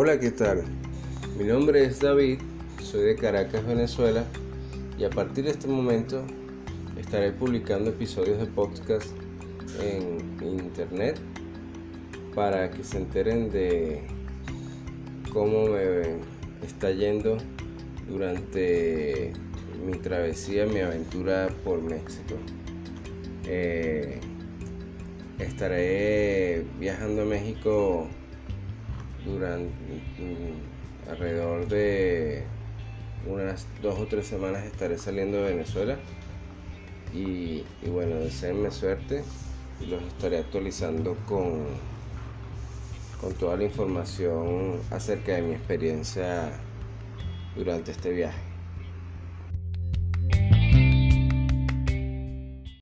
Hola, ¿qué tal? Mi nombre es David, soy de Caracas, Venezuela, y a partir de este momento estaré publicando episodios de podcast en internet para que se enteren de cómo me está yendo durante mi travesía, mi aventura por México. Eh, estaré viajando a México durante mm, alrededor de unas dos o tres semanas estaré saliendo de Venezuela y, bueno, deseenme suerte y los estaré actualizando con, con toda la información acerca de mi experiencia durante este viaje.